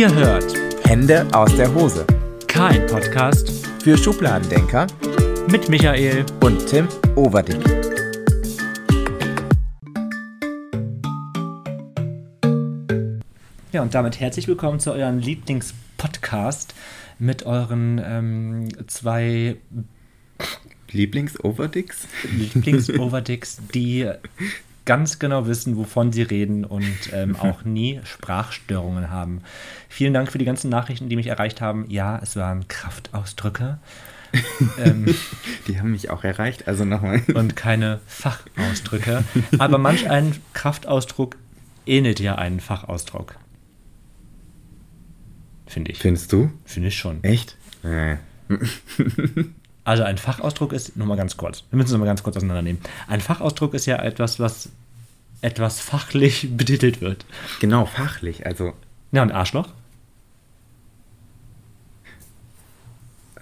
Ihr hört Hände aus der Hose. kein Podcast Für Schubladendenker mit Michael. und Tim Overdick. Ja, und damit herzlich willkommen zu eurem Lieblingspodcast mit euren ähm, zwei Lieblings-Overdicks? Lieblings-Overdicks, die ganz genau wissen, wovon sie reden und ähm, auch nie Sprachstörungen haben. Vielen Dank für die ganzen Nachrichten, die mich erreicht haben. Ja, es waren Kraftausdrücke ähm, Die haben mich auch erreicht. Also nochmal. und keine Fachausdrücke. Aber manch ein Kraftausdruck ähnelt ja einen Fachausdruck. Finde ich. Findest du? Finde ich schon. Echt? Äh. Also ein Fachausdruck ist, nur mal ganz kurz, wir müssen es mal ganz kurz auseinandernehmen. Ein Fachausdruck ist ja etwas, was etwas fachlich betitelt wird. Genau, fachlich. Also, Ja, und Arschloch?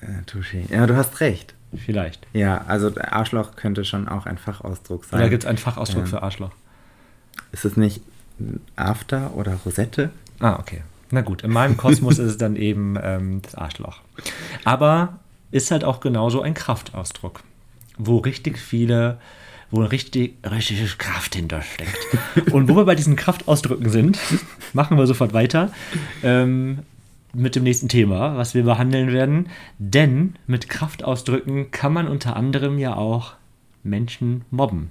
äh, Touché. Ja, du hast recht. Vielleicht. Ja, also Arschloch könnte schon auch ein Fachausdruck sein. Oder gibt es einen Fachausdruck Ja. für Arschloch? Ist es nicht After oder Rosette? Ah, okay. Na gut, in meinem Kosmos ist es dann eben ähm, das Arschloch. Aber ist halt auch genauso ein Kraftausdruck, wo richtig viele, wo richtig, richtig Kraft hintersteckt. Und wo wir bei diesen Kraftausdrücken sind, machen wir sofort weiter ähm, mit dem nächsten Thema, was wir behandeln werden. Denn mit Kraftausdrücken kann man unter anderem ja auch Menschen mobben.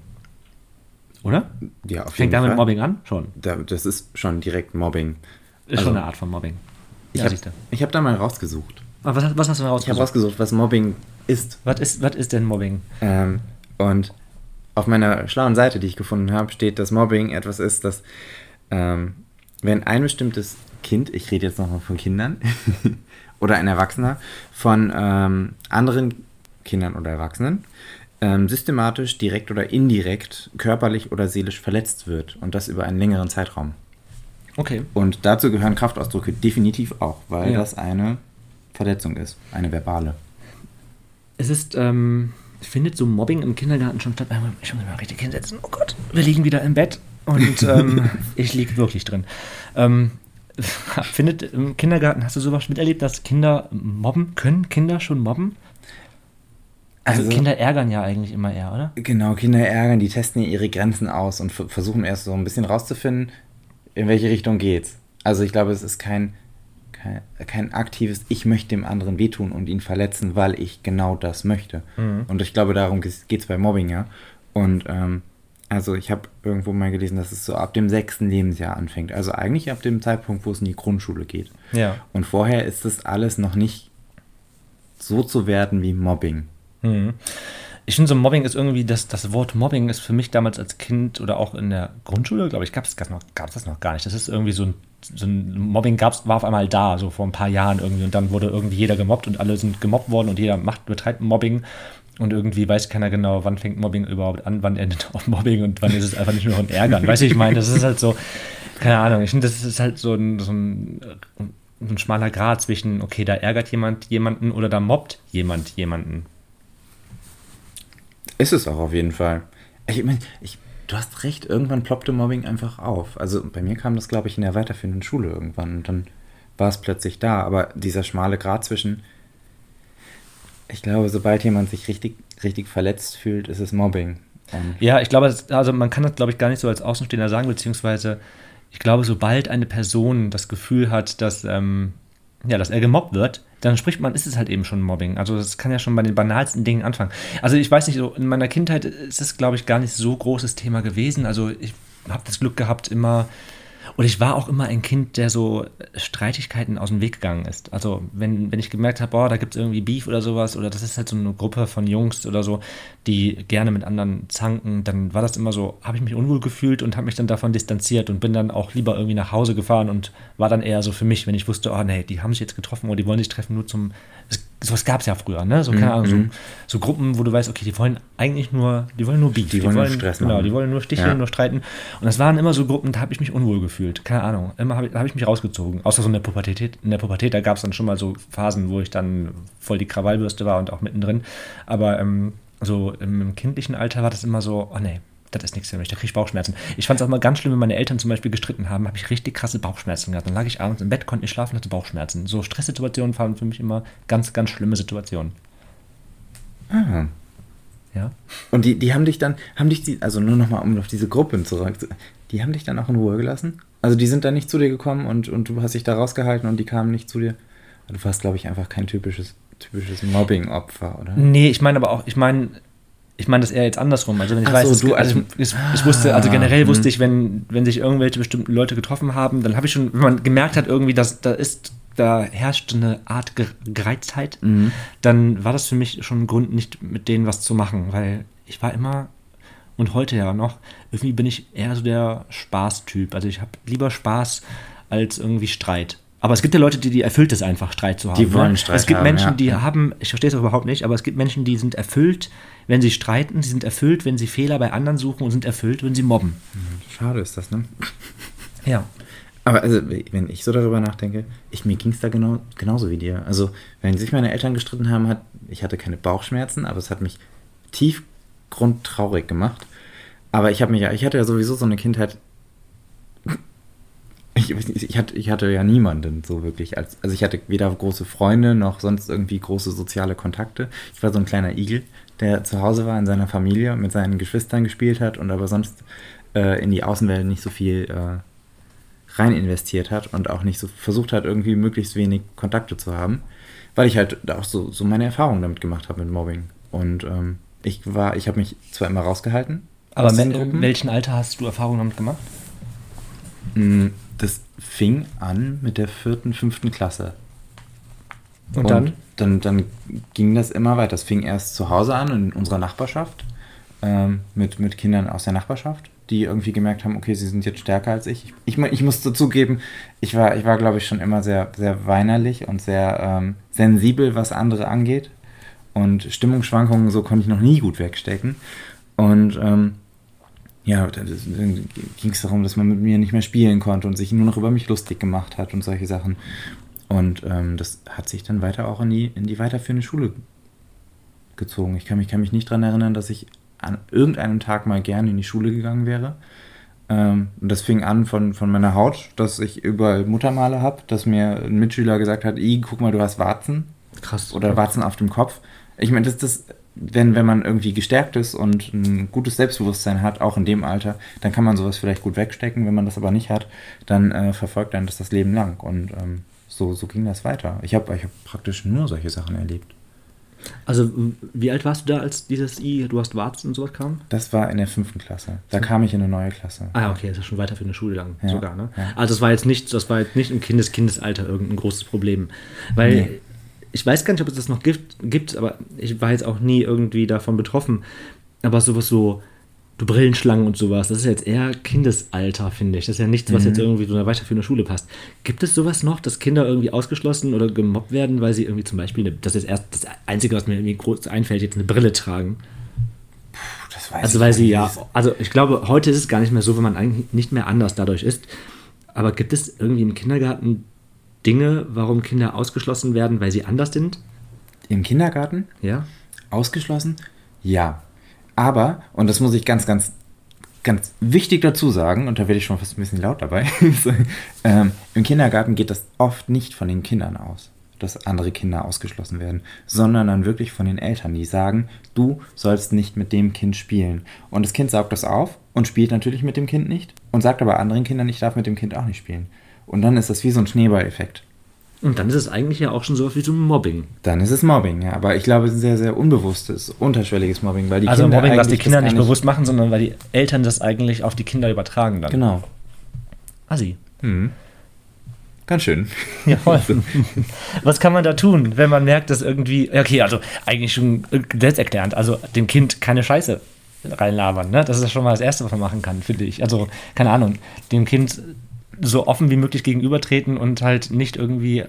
Oder? Ja, auf Fängt damit Mobbing an? Schon. Da, das ist schon direkt Mobbing. Ist Also, schon eine Art von Mobbing. Ich Ja, habe hab da mal rausgesucht. Ah, was, hast- was hast du denn Ich habe rausgesucht? rausgesucht, was Mobbing ist. Was ist, was ist denn Mobbing? Ähm, und auf meiner schlauen Seite, die ich gefunden habe, steht, dass Mobbing etwas ist, dass ähm, wenn ein bestimmtes Kind, ich rede jetzt nochmal von Kindern, oder ein Erwachsener, von ähm, anderen Kindern oder Erwachsenen ähm, systematisch, direkt oder indirekt, körperlich oder seelisch verletzt wird und das über einen längeren Zeitraum. Okay. Und dazu gehören Kraftausdrücke definitiv auch, weil Ja. das eine Verletzung ist, eine verbale. Es ist, ähm, findet so Mobbing im Kindergarten schon statt? Ich muss mich mal richtig hinsetzen. Oh Gott, wir liegen wieder im Bett und ähm, ich liege wirklich drin. Ähm, findet im Kindergarten, hast du sowas miterlebt, dass Kinder mobben? Können Kinder schon mobben? Also, Also- Kinder ärgern ja eigentlich immer eher, oder? Genau, Kinder ärgern, die testen ja ihre Grenzen aus und versuchen erst so ein bisschen rauszufinden, in welche Richtung geht's. Also ich glaube, es ist kein, kein, kein aktives, ich möchte dem anderen wehtun und ihn verletzen, weil ich genau das möchte. Mhm. Und ich glaube, darum geht es bei Mobbing, ja. Und ähm, also ich habe irgendwo mal gelesen, dass es so ab dem sechsten Lebensjahr anfängt. Also eigentlich ab dem Zeitpunkt, wo es in die Grundschule geht. Ja. Und vorher ist das alles noch nicht so zu werden wie Mobbing. Mhm. Ich finde, so Mobbing ist irgendwie, das, das Wort Mobbing ist für mich damals als Kind oder auch in der Grundschule, glaube ich, gab es das noch, gab's das noch gar nicht. Das ist irgendwie so ein, so ein Mobbing gab's, war auf einmal da, so vor ein paar Jahren irgendwie. Und dann wurde irgendwie jeder gemobbt und alle sind gemobbt worden und jeder macht, betreibt Mobbing. Und irgendwie weiß keiner genau, wann fängt Mobbing überhaupt an, wann endet auch Mobbing und wann ist es einfach nicht nur ein Ärgern. Weißt du, ich meine, das ist halt so, keine Ahnung, ich finde, das ist halt so ein, so ein, ein schmaler Grad zwischen, okay, da ärgert jemand jemanden oder da mobbt jemand jemanden. Ist es auch auf jeden Fall. Ich meine, ich, du hast recht, irgendwann ploppte Mobbing einfach auf. Also bei mir kam das, glaube ich, in der weiterführenden Schule irgendwann und dann war es plötzlich da. Aber dieser schmale Grat zwischen, ich glaube, sobald jemand sich richtig, richtig verletzt fühlt, ist es Mobbing. Und Ja, ich glaube, also man kann das, glaube ich, gar nicht so als Außenstehender sagen, beziehungsweise ich glaube, sobald eine Person das Gefühl hat, dass, ähm, ja, dass er gemobbt wird, dann spricht man, ist es halt eben schon Mobbing. Also das kann ja schon bei den banalsten Dingen anfangen. Also ich weiß nicht, so in meiner Kindheit ist es, glaube ich, gar nicht so großes Thema gewesen. Also ich habe das Glück gehabt, immer und ich war auch immer ein Kind, der so Streitigkeiten aus dem Weg gegangen ist. Also wenn, wenn ich gemerkt habe, boah, da gibt es irgendwie Beef oder sowas, oder das ist halt so eine Gruppe von Jungs oder so, die gerne mit anderen zanken, dann war das immer so, habe ich mich unwohl gefühlt und habe mich dann davon distanziert und bin dann auch lieber irgendwie nach Hause gefahren und war dann eher so für mich, wenn ich wusste, oh nee, die haben sich jetzt getroffen oder die wollen sich treffen nur zum, es, sowas gab es ja früher, ne? So, keine Ahnung, so, so Gruppen, wo du weißt, okay, die wollen eigentlich nur, die wollen nur Beef. Die wollen nur Stress Genau, machen. die wollen nur sticheln, Ja. nur streiten. Und das waren immer so Gruppen, da habe ich mich unwohl gefühlt. Keine Ahnung. Immer habe ich, hab ich mich rausgezogen. Außer so in der Pubertät. In der Pubertät, da gab es dann schon mal so Phasen, wo ich dann voll die Krawallbürste war und auch mittendrin. Aber ähm, so im, im kindlichen Alter war das immer so, oh nee, das ist nichts für mich, da kriege ich Bauchschmerzen. Ich fand es auch mal ganz schlimm, wenn meine Eltern zum Beispiel gestritten haben, habe ich richtig krasse Bauchschmerzen gehabt. Dann lag ich abends im Bett, konnte nicht schlafen, hatte Bauchschmerzen. So Stresssituationen waren für mich immer ganz, ganz schlimme Situationen. Ah. Ja. Und die, die haben dich dann, haben dich die, also nur nochmal um auf diese Gruppen zurück, die haben dich dann auch in Ruhe gelassen? Also die sind dann nicht zu dir gekommen und, und du hast dich da rausgehalten und die kamen nicht zu dir? Du warst, glaube ich, einfach kein typisches, typisches Mobbing-Opfer, oder? Nee, ich meine aber auch, ich meine, ich meine das eher jetzt andersrum. Also wenn ich Ach weiß, so, es- du also als- ich, ich wusste, also generell Ah, wusste ich, wenn, wenn sich irgendwelche bestimmten Leute getroffen haben, dann habe ich schon, wenn man gemerkt hat irgendwie, dass da ist, da herrscht eine Art Ge- Gereiztheit, Mhm. dann war das für mich schon ein Grund, nicht mit denen was zu machen, weil ich war immer und heute ja noch, irgendwie bin ich eher so der Spaßtyp. Also ich habe lieber Spaß als irgendwie Streit. Aber es gibt ja Leute, die, die erfüllt es einfach, Streit zu haben. Die wollen ne? Streit Es gibt haben, Menschen, ja. die Ja. haben, ich verstehe es überhaupt nicht, aber es gibt Menschen, die sind erfüllt, wenn sie streiten, sie sind erfüllt, wenn sie Fehler bei anderen suchen und sind erfüllt, wenn sie mobben. Schade ist das, ne? Ja. Aber also, wenn ich so darüber nachdenke, ich, mir ging es da genau, genauso wie dir. Also, wenn sich meine Eltern gestritten haben, hat, ich hatte keine Bauchschmerzen, aber es hat mich tiefgrundtraurig gemacht. Aber ich habe mich ja, ich hatte ja sowieso so eine Kindheit. Ich, ich, hatte, ich hatte ja niemanden so wirklich. Als, also ich hatte weder große Freunde noch sonst irgendwie große soziale Kontakte. Ich war so ein kleiner Igel, der zu Hause war in seiner Familie mit seinen Geschwistern gespielt hat und aber sonst äh, in die Außenwelt nicht so viel äh, rein investiert hat und auch nicht so versucht hat, irgendwie möglichst wenig Kontakte zu haben, weil ich halt auch so, so meine Erfahrungen damit gemacht habe mit Mobbing. Und ähm, ich war, ich habe mich zwar immer rausgehalten, Aber in welchem Alter hast du Erfahrungen damit gemacht? Mm, Das fing an mit der vierten, fünften Klasse. Und, dann? dann? Dann ging das immer weiter. Das fing erst zu Hause an, in unserer Nachbarschaft, ähm, mit, mit Kindern aus der Nachbarschaft, die irgendwie gemerkt haben, okay, sie sind jetzt stärker als ich. Ich, ich, ich muss dazugeben, ich war, ich war glaube ich, schon immer sehr, sehr weinerlich und sehr ähm, sensibel, was andere angeht. Und Stimmungsschwankungen, so konnte ich noch nie gut wegstecken. Und ähm, ja, dann ging es darum, dass man mit mir nicht mehr spielen konnte und sich nur noch über mich lustig gemacht hat und solche Sachen. Und ähm, das hat sich dann weiter auch in die, in die weiterführende Schule gezogen. Ich kann mich, kann mich nicht daran erinnern, dass ich an irgendeinem Tag mal gerne in die Schule gegangen wäre. Ähm, und das fing an von, von meiner Haut, dass ich überall Muttermale habe, dass mir ein Mitschüler gesagt hat, I, guck mal, du hast Warzen Krass. oder Warzen auf dem Kopf. Ich meine, das, das, wenn, wenn man irgendwie gestärkt ist und ein gutes Selbstbewusstsein hat, auch in dem Alter, dann kann man sowas vielleicht gut wegstecken. Wenn man das aber nicht hat, dann äh, verfolgt einen das das Leben lang. Und ähm, so, so ging das weiter. Ich habe ich hab praktisch nur solche Sachen erlebt. Also, wie alt warst du da, als dieses I, du hast Warzen und sowas kam? Das war in der fünften Klasse. Da kam ich in eine neue Klasse. Ah, okay, das ist schon weiter für eine Schule lang Ja, sogar, ne? ja. Also das war jetzt nicht, das war jetzt nicht im Kindes Kindesalter irgendein großes Problem. Weil Nee. Ich weiß gar nicht, ob es das noch gibt, gibt, aber ich war jetzt auch nie irgendwie davon betroffen. Aber sowas so, du Brillenschlangen und sowas, das ist jetzt eher Kindesalter, finde ich. Das ist ja nichts, was Mhm. jetzt irgendwie so eine weiterführende Schule passt. Gibt es sowas noch, dass Kinder irgendwie ausgeschlossen oder gemobbt werden, weil sie irgendwie zum Beispiel, eine, das ist erst das Einzige, was mir irgendwie groß einfällt, jetzt eine Brille tragen? Puh, das weiß Also weil sie ja, also ich glaube, heute ist es gar nicht mehr so, wenn man eigentlich nicht mehr anders dadurch ist. Aber gibt es irgendwie im Kindergarten Dinge, warum Kinder ausgeschlossen werden, weil sie anders sind? Im Kindergarten? Ja. Ausgeschlossen? Ja. Aber, und das muss ich ganz, ganz, ganz wichtig dazu sagen, und da werde ich schon fast ein bisschen laut dabei, ähm, im Kindergarten geht das oft nicht von den Kindern aus, dass andere Kinder ausgeschlossen werden, sondern dann wirklich von den Eltern, die sagen, du sollst nicht mit dem Kind spielen. Und das Kind saugt das auf und spielt natürlich mit dem Kind nicht und sagt aber anderen Kindern, ich darf mit dem Kind auch nicht spielen. Und dann ist das wie so ein Schneeballeffekt. Und dann ist es eigentlich ja auch schon so wie so ein Mobbing. Dann ist es Mobbing, ja. Aber ich glaube, es ist sehr, sehr unbewusstes, unterschwelliges Mobbing, weil die also Kinder Mobbing, was die eigentlich Kinder das nicht bewusst machen, sondern weil die Eltern das eigentlich auf die Kinder übertragen dann. Genau. Assi. Mhm. Ganz schön. Ja, voll. Was kann man da tun, wenn man merkt, dass irgendwie, okay, also eigentlich schon selbsterklärend, also dem Kind keine Scheiße reinlabern, ne? Das ist schon mal das Erste, was man machen kann, finde ich. Also, keine Ahnung, dem Kind so offen wie möglich gegenübertreten und halt nicht irgendwie,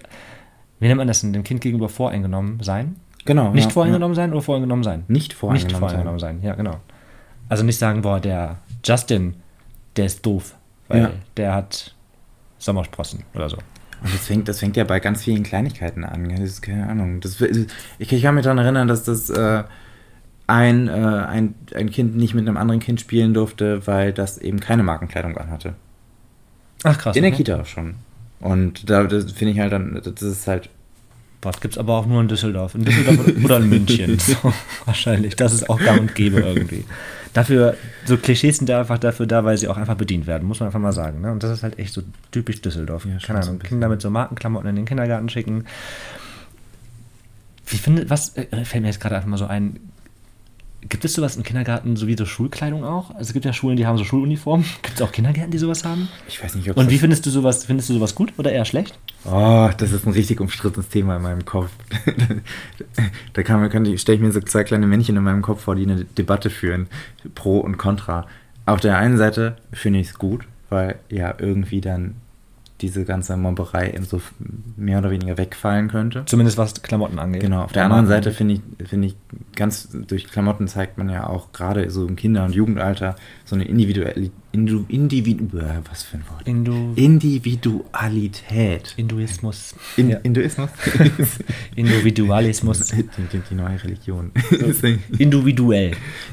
wie nennt man das denn, dem Kind gegenüber voreingenommen sein? Genau. Nicht ja, voreingenommen sein oder voreingenommen sein? Ja. Nicht voreingenommen. Nicht voreingenommen sein. ja, genau. Also nicht sagen, boah, der Justin, der ist doof, weil Ja. der hat Sommersprossen oder so. Und das fängt, das fängt ja bei ganz vielen Kleinigkeiten an. Das ist keine Ahnung. Das, ich, ich kann mich daran erinnern, dass das äh, ein, äh, ein, ein Kind nicht mit einem anderen Kind spielen durfte, weil das eben keine Markenkleidung anhatte. Ach krass. In der okay. Kita schon. Und da finde ich halt dann, das ist halt, Boah, das gibt es aber auch nur in Düsseldorf. In Düsseldorf oder in München. So, wahrscheinlich. Das ist auch gang und gäbe irgendwie. Dafür, so Klischees sind da einfach dafür da, weil sie auch einfach bedient werden, muss man einfach mal sagen. Ne? Und das ist halt echt so typisch Düsseldorf. Ja, Keine Ahnung. Kinder mit so Markenklamotten in den Kindergarten schicken. Wie findet, was äh, fällt mir jetzt gerade einfach mal so ein? Gibt es sowas im Kindergarten, so wie so Schulkleidung auch? Also es gibt ja Schulen, die haben so Schuluniformen. Gibt es auch Kindergärten, die sowas haben? ich weiß nicht, ob Und wie findest du sowas? Findest du sowas gut oder eher schlecht? Oh, das ist ein richtig umstrittenes Thema in meinem Kopf. da kann man, kann stelle ich mir so zwei kleine Männchen in meinem Kopf vor, die eine Debatte führen, pro und contra. Auf der einen Seite finde ich es gut, weil ja irgendwie dann diese ganze Mobberei eben so mehr oder weniger wegfallen könnte. Zumindest was Klamotten angeht. Genau, auf der anderen Seite finde ich, finde ich, ganz durch Klamotten zeigt man ja auch gerade so im Kinder- und Jugendalter so eine individuelle, Indu, Individu, äh, was für ein Wort? Indu Individualität. Hinduismus. In, Ja. Hinduismus? Individualismus. die, die, die neue Religion. Individuell.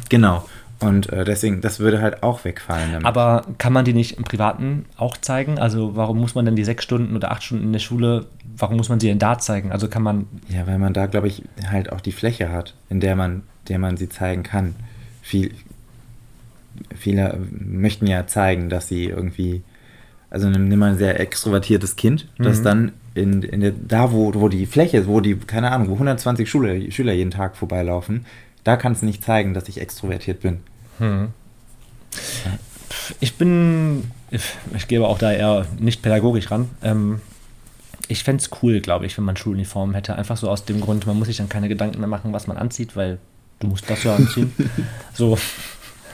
genau. Und äh, deswegen, das würde halt auch wegfallen. Damit. Aber kann man die nicht im Privaten auch zeigen? Also warum muss man denn die sechs Stunden oder acht Stunden in der Schule, warum muss man sie denn da zeigen? Also kann man, ja, weil man da, glaube ich, halt auch die Fläche hat, in der man, der man sie zeigen kann. Viel, viele möchten ja zeigen, dass sie irgendwie, also nimm, mal ein sehr extrovertiertes Kind, das Mhm. dann in, in der, da, wo, wo die Fläche ist, wo die, keine Ahnung, wo 120 Schüler, Schüler jeden Tag vorbeilaufen, da kannst du nicht zeigen, dass ich extrovertiert bin. hm. ich bin, ich, gebe auch da eher nicht pädagogisch ran. Ähm, ich fände es cool, glaube ich, wenn man Schuluniformen hätte. Einfach so aus dem Grund, man muss sich dann keine Gedanken mehr machen, was man anzieht, weil du musst das ja anziehen. so,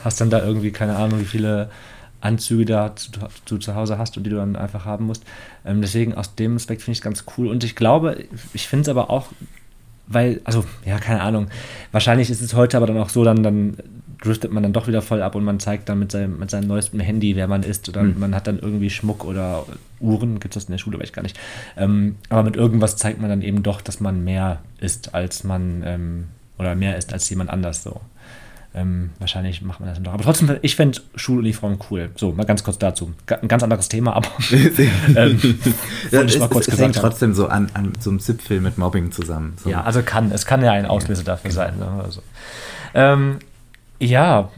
hast dann da irgendwie keine Ahnung, wie viele Anzüge da zu, du zu Hause hast und die du dann einfach haben musst. Ähm, deswegen aus dem Aspekt finde ich es ganz cool. Und ich glaube, ich finde es aber auch, weil, also, ja, keine Ahnung. Wahrscheinlich ist es heute aber dann auch so, dann, dann driftet man dann doch wieder voll ab und man zeigt dann mit seinem, mit seinem neuesten Handy, wer man ist. Oder Hm. man hat dann irgendwie Schmuck oder Uhren, gibt es das in der Schule, weiß ich gar nicht. Ähm, aber mit irgendwas zeigt man dann eben doch, dass man mehr ist, als man, ähm, oder mehr ist als jemand anders so. Ähm, wahrscheinlich macht man das dann doch. Aber trotzdem, ich fände Schuluniform cool. So, mal ganz kurz dazu. Ein ganz anderes Thema, aber ähm, Ja, ich es, mal kurz es hängt gesagt haben. trotzdem so an, an so einem Zipfel mit Mobbing zusammen. So. Ja, also kann, es kann ja ein Auslöser dafür sein. Ne? Also, ähm, ja,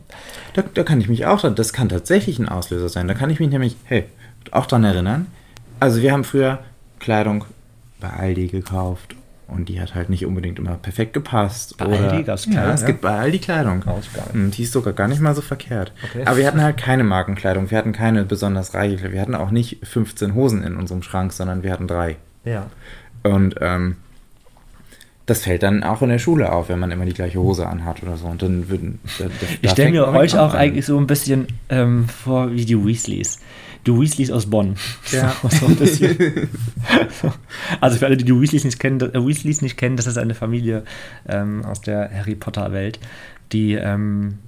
Da, da kann ich mich auch, das kann tatsächlich ein Auslöser sein. Da kann ich mich nämlich, hey, auch dran erinnern. Also wir haben früher Kleidung bei Aldi gekauft und die hat halt nicht unbedingt immer perfekt gepasst. Bei oder, Aldi gab's Ja, Kleidung, es ja? gibt bei Aldi Kleidung. Und die ist sogar gar nicht mal so verkehrt. Okay. Aber wir hatten halt keine Markenkleidung. Wir hatten keine besonders reiche Kleidung. Wir hatten auch nicht 15 Hosen in unserem Schrank, sondern wir hatten drei. ja. Und ähm, das fällt dann auch in der Schule auf, wenn man immer die gleiche Hose anhat oder so. Und dann würden. Da, da, Ich stelle mir euch auch an. eigentlich so ein bisschen ähm, vor wie die Weasleys. Die Weasleys aus Bonn. Ja. So, also für alle, die die Weasleys nicht kennen, äh, Weasleys nicht kennen, das ist eine Familie ähm, aus der Harry Potter Welt, die ähm,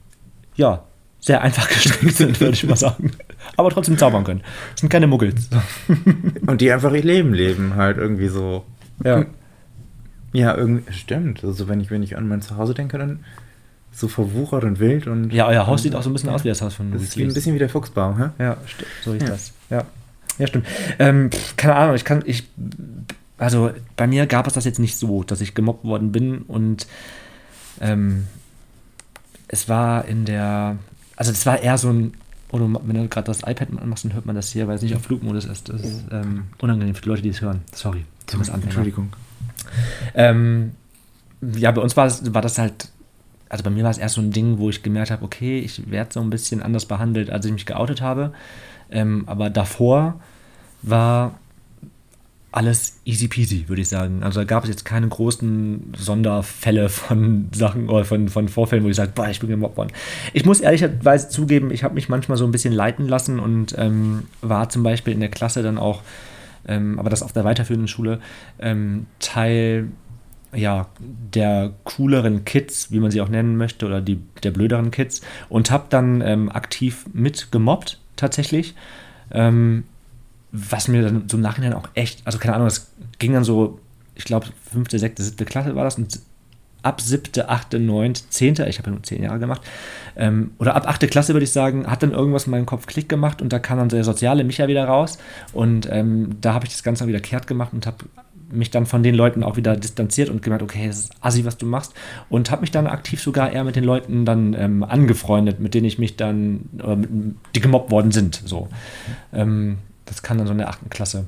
ja sehr einfach gestrickt sind, würde ich mal sagen. Aber trotzdem zaubern können. Das sind keine Muggels. Und die einfach ihr Leben leben, halt irgendwie so. Ja. Ja, irgendwie. Stimmt. Also wenn ich, wenn ich an mein Zuhause denke, dann so verwuchert und wild und. ja, euer Haus sieht auch so ein bisschen aus wie das Haus von Das ist wie ein bisschen wie der Fuchsbaum, hä? Ja, stimmt. So ist Ja. das. Ja. Ja, stimmt. Ähm, keine Ahnung, ich kann, ich, also bei mir gab es das jetzt nicht so, dass ich gemobbt worden bin und ähm, es war in der, also es war eher so ein, oder wenn du gerade das iPad anmachst, dann hört man das hier, weil es nicht auf Flugmodus ist. Das ist ähm, unangenehm für die Leute, die es hören. Sorry. Entschuldigung. Ähm, ja, bei uns war, war das halt, also bei mir war es erst so ein Ding, wo ich gemerkt habe, okay, ich werde so ein bisschen anders behandelt, als ich mich geoutet habe. Ähm, aber davor war alles easy peasy, würde ich sagen. Also da gab es jetzt keine großen Sonderfälle von Sachen oder von, von Vorfällen, wo ich sage, boah, ich bin gemobbt worden. Ich muss ehrlicherweise zugeben, ich habe mich manchmal so ein bisschen leiten lassen und ähm, war zum Beispiel in der Klasse dann auch, ähm, aber das auf der weiterführenden Schule, ähm, Teil ja, der cooleren Kids, wie man sie auch nennen möchte, oder die, der blöderen Kids. Und habe dann ähm, aktiv mitgemobbt, tatsächlich. Ähm, was mir dann so im Nachhinein auch echt, also keine Ahnung, es ging dann so, ich glaube, fünfte, sechste, siebte Klasse war das. Und ab siebte, achte, neunte, zehnte, ich habe ja nur zehn Jahre gemacht, ähm, oder ab achte Klasse würde ich sagen, hat dann irgendwas in meinem Kopf Klick gemacht und da kam dann der soziale Micha wieder raus. Und ähm, da habe ich das Ganze wieder kehrt gemacht und habe mich dann von den Leuten auch wieder distanziert und gemerkt, okay, das ist assi, was du machst. Und habe mich dann aktiv sogar eher mit den Leuten dann ähm, angefreundet, mit denen ich mich dann, äh, die gemobbt worden sind. So. Ähm, das kann dann so in der achten Klasse.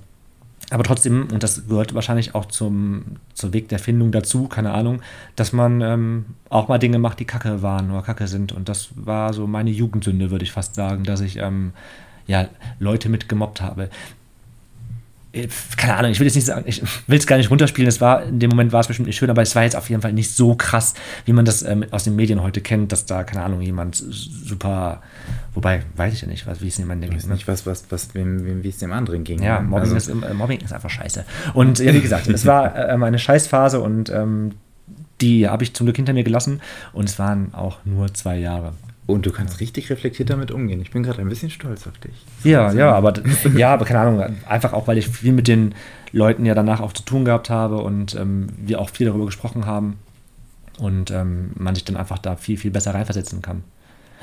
Aber trotzdem, und das gehört wahrscheinlich auch zum, zum Weg der Findung dazu, keine Ahnung, dass man ähm, auch mal Dinge macht, die Kacke waren oder Kacke sind. Und das war so meine Jugendsünde, würde ich fast sagen, dass ich ähm, ja, Leute mit gemobbt habe. Äh, keine Ahnung, ich will jetzt nicht sagen, ich will es gar nicht runterspielen, es war, in dem Moment war es bestimmt nicht schön, aber es war jetzt auf jeden Fall nicht so krass, wie man das ähm, aus den Medien heute kennt, dass da, keine Ahnung, jemand super, wobei, weiß ich ja nicht, was, wie es jemandem ging. Ich weiß nicht, was, was, was, wem, wem, wie es dem anderen ging. Ja, ne? Mobbing, also. ist, äh, Mobbing ist einfach scheiße. Und ja, wie gesagt, es war äh, eine Scheißphase und ähm, die habe ich zum Glück hinter mir gelassen und es waren auch nur zwei Jahre. Und du kannst richtig reflektiert damit umgehen. Ich bin gerade ein bisschen stolz auf dich. Ja, also, ja, aber ja, aber keine Ahnung, einfach auch, weil ich viel mit den Leuten ja danach auch zu tun gehabt habe und ähm, wir auch viel darüber gesprochen haben und ähm, man sich dann einfach da viel, viel besser reinversetzen kann.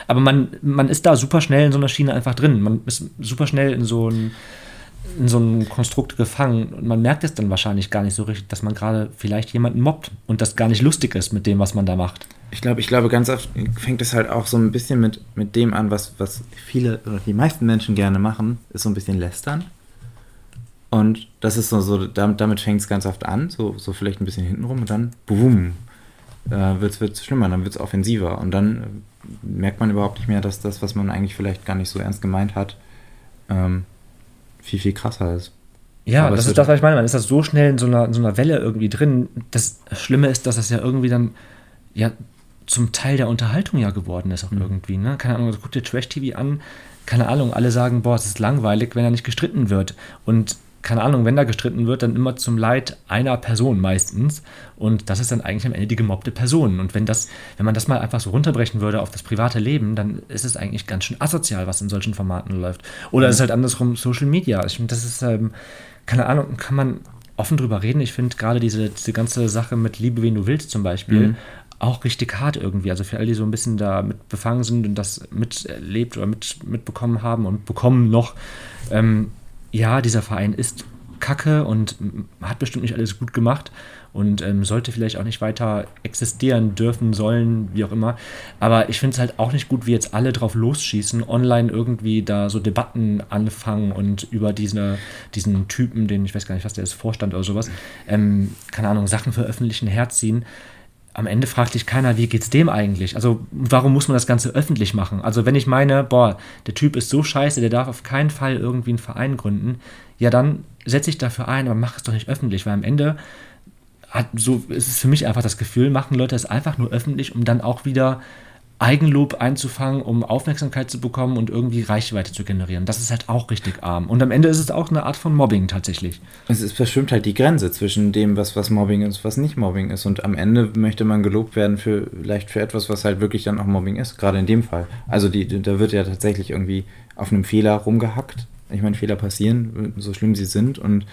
Aber man, man ist da super schnell in so einer Schiene einfach drin. Man ist super schnell in so ein in so einem Konstrukt gefangen und man merkt es dann wahrscheinlich gar nicht so richtig, dass man gerade vielleicht jemanden mobbt und das gar nicht lustig ist mit dem, was man da macht. Ich glaube, ich glaube, ganz oft fängt es halt auch so ein bisschen mit, mit dem an, was, was viele oder die meisten Menschen gerne machen, ist so ein bisschen lästern. Und das ist so, so damit, damit fängt es ganz oft an, so, so vielleicht ein bisschen hintenrum und dann, boom, äh, wird es schlimmer, dann wird es offensiver. Und dann äh, merkt man überhaupt nicht mehr, dass das, was man eigentlich vielleicht gar nicht so ernst gemeint hat, ähm, viel, viel krasser ist. Ja, Aber das ist das, was ich meine. Man ist das so schnell in so einer, in so einer Welle irgendwie drin. Das Schlimme ist, dass das ja irgendwie dann ja zum Teil der Unterhaltung ja geworden ist auch mhm. irgendwie. Ne? Keine Ahnung, also guck dir Trash-TV an. Keine Ahnung, alle sagen, boah, es ist langweilig, wenn er nicht gestritten wird. Und keine Ahnung, wenn da gestritten wird, dann immer zum Leid einer Person meistens. Und das ist dann eigentlich am Ende die gemobbte Person. Und wenn das, wenn man das mal einfach so runterbrechen würde auf das private Leben, dann ist es eigentlich ganz schön asozial, was in solchen Formaten läuft. Oder mhm. es ist halt andersrum Social Media. Ich finde, das ist, ähm, keine Ahnung, kann man offen drüber reden. Ich finde gerade diese, diese ganze Sache mit Liebe, wen du willst zum Beispiel, mhm. Auch richtig hart irgendwie. Also für alle, die so ein bisschen da mit befangen sind und das miterlebt oder mit, mitbekommen haben und bekommen noch, ähm, ja, dieser Verein ist kacke und hat bestimmt nicht alles gut gemacht und ähm, sollte vielleicht auch nicht weiter existieren dürfen, sollen, wie auch immer. Aber ich finde es halt auch nicht gut, wie jetzt alle drauf losschießen, online irgendwie da so Debatten anfangen und über diese, diesen Typen, den ich weiß gar nicht, was der ist, Vorstand oder sowas, ähm, keine Ahnung, Sachen veröffentlichen, herziehen am Ende fragt sich keiner, wie geht's dem eigentlich? Also, warum muss man das Ganze öffentlich machen? Also, wenn ich meine, boah, der Typ ist so scheiße, der darf auf keinen Fall irgendwie einen Verein gründen, ja, dann setze ich dafür ein, aber mach es doch nicht öffentlich, weil am Ende hat, so ist es für mich einfach das Gefühl, machen Leute es einfach nur öffentlich, um dann auch wieder Eigenlob einzufangen, um Aufmerksamkeit zu bekommen und irgendwie Reichweite zu generieren. Das ist halt auch richtig arm. Und am Ende ist es auch eine Art von Mobbing tatsächlich. Es ist, verschwimmt halt die Grenze zwischen dem, was, was Mobbing ist, was nicht Mobbing ist. Und am Ende möchte man gelobt werden für vielleicht für etwas, was halt wirklich dann auch Mobbing ist, gerade in dem Fall. Also die, da wird ja tatsächlich irgendwie auf einem Fehler rumgehackt. Ich meine, Fehler passieren, so schlimm sie sind. Und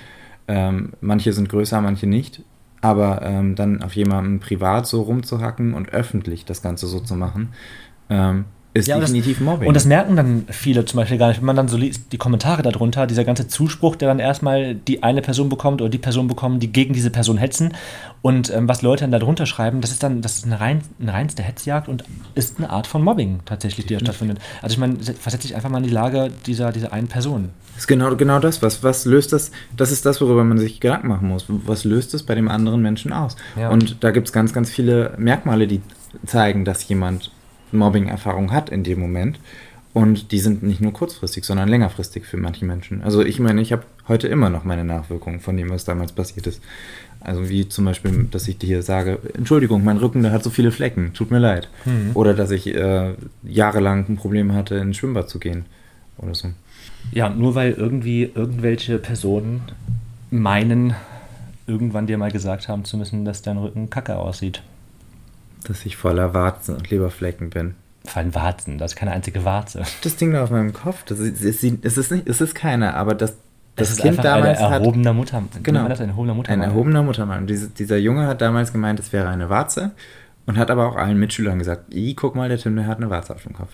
ähm, manche sind größer, manche nicht. Aber ähm, dann auf jemanden privat so rumzuhacken und öffentlich das Ganze so zu machen, ähm, ist ja, definitiv das, Mobbing. Und das merken dann viele zum Beispiel gar nicht. Wenn man dann so liest, die Kommentare darunter, dieser ganze Zuspruch, der dann erstmal die eine Person bekommt oder die Person bekommt, die gegen diese Person hetzen. Und ähm, was Leute dann darunter schreiben, das ist dann das ist eine, rein, eine reinste Hetzjagd und ist eine Art von Mobbing tatsächlich, die da stattfindet. Also ich meine, versetze dich einfach mal in die Lage dieser, dieser einen Person. Das ist genau, genau das. Was, was löst das? Das ist das, worüber man sich Gedanken machen muss. Was löst das bei dem anderen Menschen aus? Ja. Und da gibt es ganz, ganz viele Merkmale, die zeigen, dass jemand Mobbing-Erfahrung hat in dem Moment. Und die sind nicht nur kurzfristig, sondern längerfristig für manche Menschen. Also ich meine, ich habe heute immer noch meine Nachwirkungen von dem, was damals passiert ist. Also wie zum Beispiel, dass ich dir sage, Entschuldigung, mein Rücken, der hat so viele Flecken, tut mir leid. Mhm. Oder dass ich äh, jahrelang ein Problem hatte, ins Schwimmbad zu gehen oder so. Ja, nur weil irgendwie irgendwelche Personen meinen, irgendwann dir mal gesagt haben zu müssen, dass dein Rücken kacke aussieht dass ich voller Warzen und Leberflecken bin. Vor allem Warzen, das ist keine einzige Warze. Das Ding da auf meinem Kopf, das ist, es ist, nicht, es ist keine, aber das, Das, Das ist Kind damals ein hat erhobener Mutter. Genau. Das ein erhobener Mutter. ein erhobener Muttermann. Diese, dieser Junge hat damals gemeint, es wäre eine Warze und hat aber auch allen Mitschülern gesagt, "I, guck mal, der Tim, der hat eine Warze auf dem Kopf.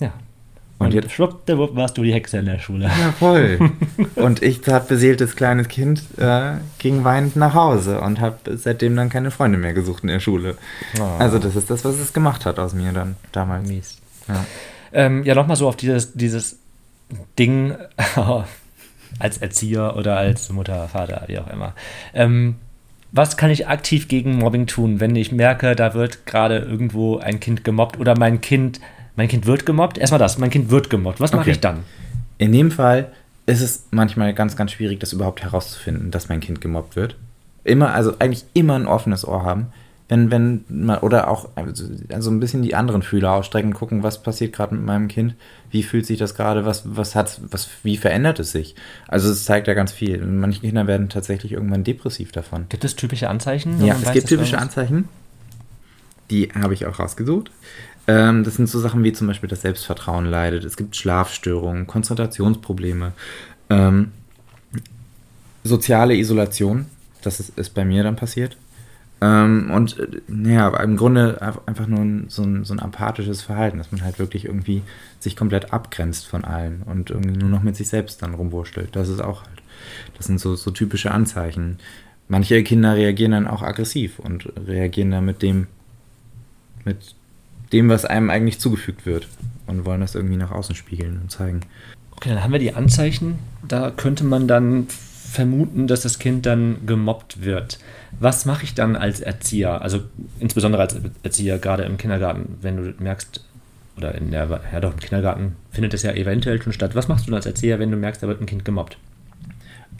Ja. Und Und, jetzt- schwuppdiwupp warst du die Hexe in der Schule. Ja, voll. und ich, zartbeseeltes kleines Kind, äh, ging weinend nach Hause und habe seitdem dann keine Freunde mehr gesucht in der Schule. Oh. Also das ist das, was es gemacht hat aus mir dann damals. Mies. Ja. Ähm, ja, nochmal so auf dieses, dieses Ding als Erzieher oder als Mutter, Vater, wie auch immer. Ähm, was kann ich aktiv gegen Mobbing tun, wenn ich merke, da wird gerade irgendwo ein Kind gemobbt oder mein Kind, mein Kind wird gemobbt? Erstmal das, mein Kind wird gemobbt. Was mache Okay. ich dann? In dem Fall ist es manchmal ganz, ganz schwierig, das überhaupt herauszufinden, dass mein Kind gemobbt wird. Immer, also eigentlich immer ein offenes Ohr haben. Wenn, wenn man, oder auch also, also ein bisschen die anderen Fühler ausstrecken, gucken, was passiert gerade mit meinem Kind, wie fühlt sich das gerade, was, was hat, was, wie verändert es sich? Also es zeigt ja ganz viel. Manche Kinder werden tatsächlich irgendwann depressiv davon. Gibt es typische Anzeichen? Ja, es weiß, gibt typische irgendwas- Anzeichen. Die habe ich auch rausgesucht. Ähm, das sind so Sachen wie zum Beispiel das Selbstvertrauen leidet. Es gibt Schlafstörungen, Konzentrationsprobleme, ähm, soziale Isolation. Das ist, ist bei mir dann passiert. Ähm, und äh, naja, im Grunde einfach nur ein, so, ein, so ein apathisches Verhalten, dass man halt wirklich irgendwie sich komplett abgrenzt von allen und irgendwie nur noch mit sich selbst dann rumwurschtelt. Das ist auch halt. Das sind so, so typische Anzeichen. Manche Kinder reagieren dann auch aggressiv und reagieren dann mit dem, mit dem, was einem eigentlich zugefügt wird und wollen das irgendwie nach außen spiegeln und zeigen. Okay, dann haben wir die Anzeichen. Da könnte man dann vermuten, dass das Kind dann gemobbt wird. Was mache ich dann als Erzieher? Also insbesondere als Erzieher, gerade im Kindergarten, wenn du merkst, oder in der, ja doch, im Kindergarten findet es ja eventuell schon statt. Was machst du dann als Erzieher, wenn du merkst, da wird ein Kind gemobbt?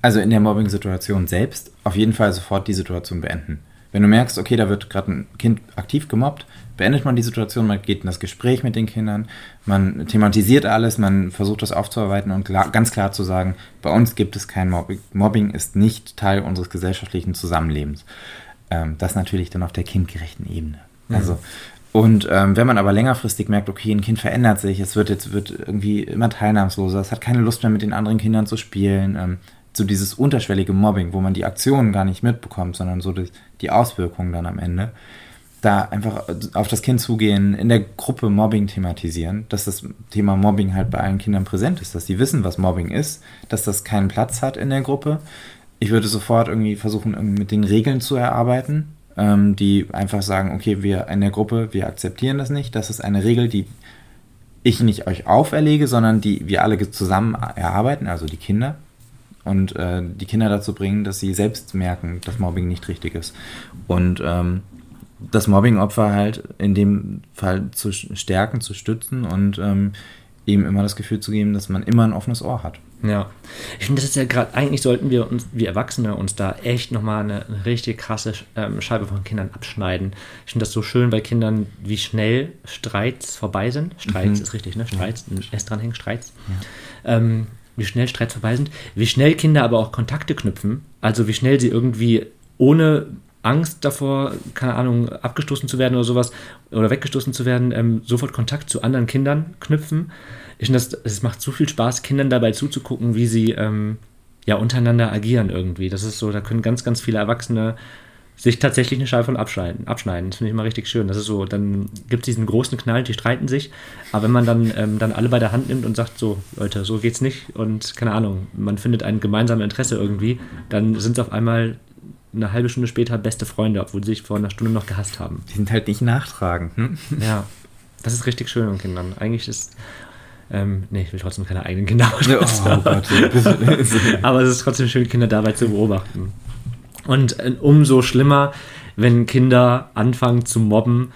Also in der Mobbing-Situation selbst auf jeden Fall sofort die Situation beenden. Wenn du merkst, okay, da wird gerade ein Kind aktiv gemobbt, beendet man die Situation, man geht in das Gespräch mit den Kindern, man thematisiert alles, man versucht das aufzuarbeiten und klar, ganz klar zu sagen, bei uns gibt es kein Mobbing. Mobbing ist nicht Teil unseres gesellschaftlichen Zusammenlebens. Ähm, das natürlich dann auf der kindgerechten Ebene. Also und ähm, wenn man aber längerfristig merkt, okay, ein Kind verändert sich, es wird jetzt wird irgendwie immer teilnahmsloser, es hat keine Lust mehr mit den anderen Kindern zu spielen, ähm, so dieses unterschwellige Mobbing, wo man die Aktionen gar nicht mitbekommt, sondern so die, die Auswirkungen dann am Ende, da einfach auf das Kind zugehen, in der Gruppe Mobbing thematisieren, dass das Thema Mobbing halt bei allen Kindern präsent ist, dass sie wissen, was Mobbing ist, dass das keinen Platz hat in der Gruppe. Ich würde sofort irgendwie versuchen, irgendwie mit den Regeln zu erarbeiten, ähm, die einfach sagen, okay, wir in der Gruppe, wir akzeptieren das nicht, das ist eine Regel, die ich nicht euch auferlege, sondern die wir alle zusammen erarbeiten, also die Kinder, und äh, die Kinder dazu bringen, dass sie selbst merken, dass Mobbing nicht richtig ist. Und ähm, das Mobbing-Opfer halt in dem Fall zu stärken, zu stützen und ähm, ihm immer das Gefühl zu geben, dass man immer ein offenes Ohr hat. Ja, ich finde, das ist ja gerade, eigentlich sollten wir uns, wir Erwachsene, uns da echt nochmal eine, eine richtig krasse ähm, Scheibe von Kindern abschneiden. Ich finde das so schön bei Kindern, wie schnell Streits vorbei sind. Streits Mhm. ist richtig, ne? Streits, ein S dranhängen, Streits. Ähm, wie schnell Streits vorbei sind, wie schnell Kinder aber auch Kontakte knüpfen, also wie schnell sie irgendwie ohne Angst davor, keine Ahnung, abgestoßen zu werden oder sowas oder weggestoßen zu werden, ähm, sofort Kontakt zu anderen Kindern knüpfen. Ich finde, es macht so viel Spaß, Kindern dabei zuzugucken, wie sie ähm, ja untereinander agieren irgendwie. Das ist so, da können ganz, ganz viele Erwachsene sich tatsächlich eine Scheibe von abschneiden. abschneiden. Das finde ich immer richtig schön. Das ist so, dann gibt es diesen großen Knall, die streiten sich, aber wenn man dann, ähm, dann alle bei der Hand nimmt und sagt, so, Leute, so geht's nicht und keine Ahnung, man findet ein gemeinsames Interesse irgendwie, dann sind es auf einmal eine halbe Stunde später beste Freunde, obwohl sie sich vor einer Stunde noch gehasst haben. Die sind halt nicht nachtragend. Hm? Ja, das ist richtig schön an Kindern. Eigentlich ist, ähm, nee, ich will trotzdem keine eigenen Kinder. Oh Gott. Aber es ist trotzdem schön, Kinder dabei zu beobachten. Und äh, umso schlimmer, wenn Kinder anfangen zu mobben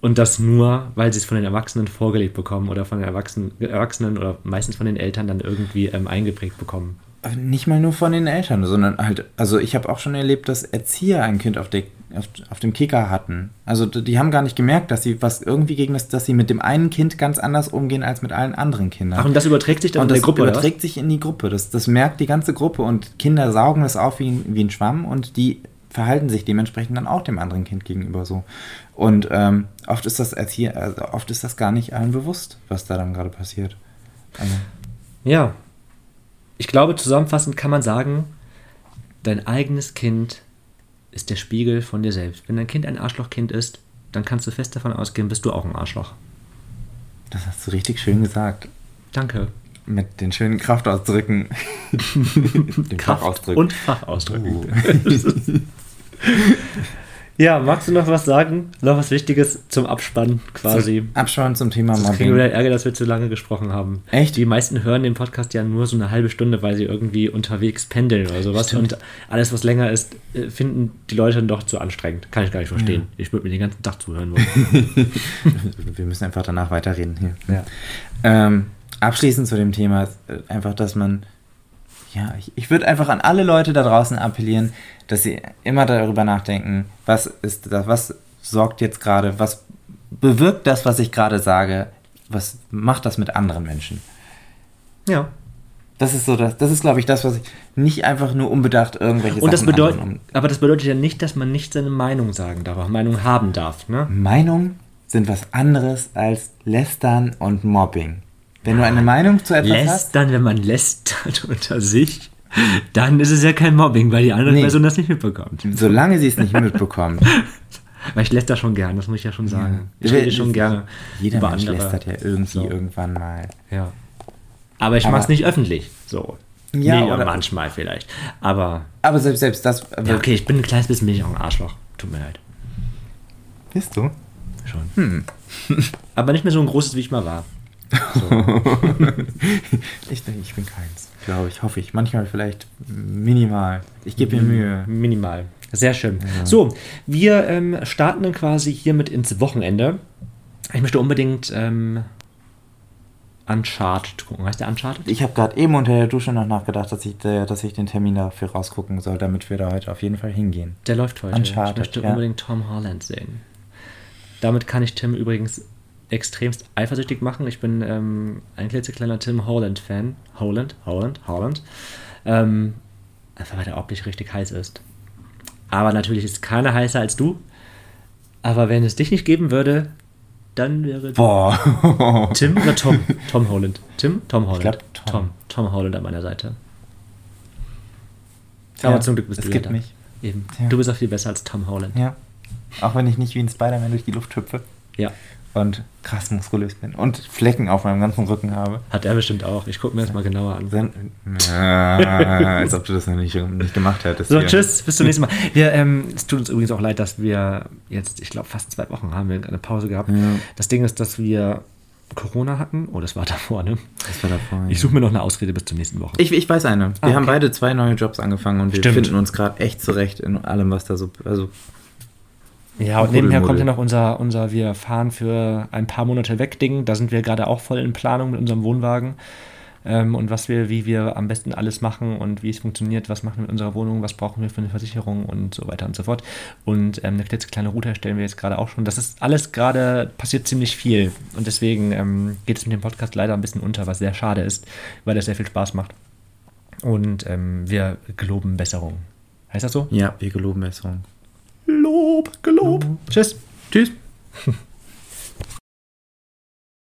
und das nur, weil sie es von den Erwachsenen vorgelegt bekommen oder von den Erwachsenen, Erwachsenen oder meistens von den Eltern dann irgendwie ähm, eingeprägt bekommen. Nicht mal nur von den Eltern, sondern halt, also ich habe auch schon erlebt, dass Erzieher ein Kind auf, der, auf, auf dem Kicker hatten. Also die haben gar nicht gemerkt, dass sie was irgendwie gegen das, dass sie mit dem einen Kind ganz anders umgehen als mit allen anderen Kindern. Ach, und das überträgt sich dann und in das der Gruppe, was? überträgt sich in die Gruppe. Das, das merkt die ganze Gruppe und Kinder saugen das auf wie, ein- wie ein Schwamm und die verhalten sich dementsprechend dann auch dem anderen Kind gegenüber so. Und ähm, oft ist das Erzieher, also oft ist das gar nicht allen bewusst, was da dann gerade passiert. Also, Ja. Ich glaube, zusammenfassend kann man sagen, dein eigenes Kind ist der Spiegel von dir selbst. Wenn dein Kind ein Arschlochkind ist, dann kannst du fest davon ausgehen, bist du auch ein Arschloch. Das hast du richtig schön gesagt. Danke. Mit den schönen Kraftausdrücken. den Fachausdrücken. Und Fachausdrücken. Uh. Ja, magst du noch was sagen? Noch was Wichtiges zum Abspann quasi? Zum Abspann zum Thema Mobbing. Ich kriege wieder Ärger, dass wir zu lange gesprochen haben. Echt? Die meisten hören den Podcast ja nur so eine halbe Stunde, weil sie irgendwie unterwegs pendeln oder sowas. Stimmt. Und alles, was länger ist, äh, finden die Leute dann doch zu anstrengend. Kann ich gar nicht verstehen. Ja. Ich würde mir den ganzen Tag zuhören wollen. wir müssen einfach danach weiterreden hier. Ja. Ähm, abschließend zu dem Thema äh, einfach, dass man ja, ich, ich würde einfach an alle Leute da draußen appellieren, dass sie immer darüber nachdenken, was ist das, was sorgt jetzt gerade, was bewirkt das, was ich gerade sage, was macht das mit anderen Menschen? Ja. Das ist so, das, das ist, glaube ich, das, was ich nicht einfach nur unbedacht irgendwelche Und das bedeutet, um aber das bedeutet ja nicht, dass man nicht seine Meinung sagen darf, auch Meinung haben darf, ne? Meinung sind was anderes als Lästern und Mobbing. Wenn du eine Meinung zu etwas lästern, hast. Dann, wenn man lästert unter sich, dann ist es ja kein Mobbing, weil die andere nee. Person das nicht mitbekommt. Solange sie es nicht mitbekommt. weil ich läster schon gern, das muss ich ja schon sagen. Ja. Ich rede schon gerne. Jeder Mensch lästert ja irgendwie so. irgendwann mal. Ja. Aber ich mache es nicht öffentlich. So. Ja, nee, oder manchmal vielleicht. Aber. Aber selbst, selbst das. Ja, okay, ich bin ein kleines bisschen bin ich auch ein Arschloch. Tut mir leid. Bist du? Schon. Hm. Aber nicht mehr so ein großes, wie ich mal war. So. ich denke, ich bin keins, glaube ich, hoffe ich. Manchmal vielleicht minimal. Ich gebe mir Mühe. Minimal. Sehr schön. Ja. So, wir ähm, starten dann quasi hiermit ins Wochenende. Ich möchte unbedingt ähm, Uncharted gucken. Heißt der Uncharted? Ich habe gerade eben unter der Dusche noch nachgedacht, dass ich, der, dass ich den Termin dafür rausgucken soll, damit wir da heute auf jeden Fall hingehen. Der läuft heute. Uncharted, ich möchte ja. unbedingt Tom Holland sehen. Damit kann ich Tim übrigens extremst eifersüchtig machen. Ich bin ähm, ein klitzekleiner Tim Holland-Fan. Holland, Holland, Holland. Ähm, einfach weil der optisch richtig heiß ist. Aber natürlich ist keiner heißer als du. Aber wenn es dich nicht geben würde, dann wäre Boah. Tim oder Tom? Tom Holland. Tim? Tom Holland. Ich glaub, Tom. Tom. Tom Holland an meiner Seite. Aber ja, zum Glück bist es du gibt mich. Eben. Ja. Du bist auch viel besser als Tom Holland. Ja. Auch wenn ich nicht wie ein Spider-Man durch die Luft hüpfe. Ja und krass muskulös bin und Flecken auf meinem ganzen Rücken habe. Hat er bestimmt auch. Ich gucke mir das mal genauer an. Sen ja, als ob du das noch nicht, nicht gemacht hättest. So, hier. tschüss, bis zum nächsten Mal. Wir, ähm, es tut uns übrigens auch leid, dass wir jetzt, ich glaube, fast zwei Wochen haben wir eine Pause gehabt. Ja. Das Ding ist, dass wir Corona hatten. Oh, das war davor, ne? Das war davor. Ich suche mir noch eine Ausrede bis zur nächsten Woche. Ich, ich weiß eine. Wir ah, okay. haben beide zwei neue Jobs angefangen und wir Stimmt. finden uns gerade echt zurecht in allem, was da so. Also ja, und nebenher kommt ja noch unser, unser Wir fahren für ein paar Monate weg Ding. Da sind wir gerade auch voll in Planung mit unserem Wohnwagen. Ähm, und was wir, wie wir am besten alles machen und wie es funktioniert, was machen wir mit unserer Wohnung, was brauchen wir für eine Versicherung und so weiter und so fort. Und ähm, eine klitzekleine Route erstellen wir jetzt gerade auch schon. Das ist alles gerade, passiert ziemlich viel. Und deswegen ähm, geht es mit dem Podcast leider ein bisschen unter, was sehr schade ist, weil es sehr viel Spaß macht. Und ähm, wir geloben Besserung. Heißt das so? Ja, wir geloben Besserung. Lob, gelobt. Tschüss. Tschüss.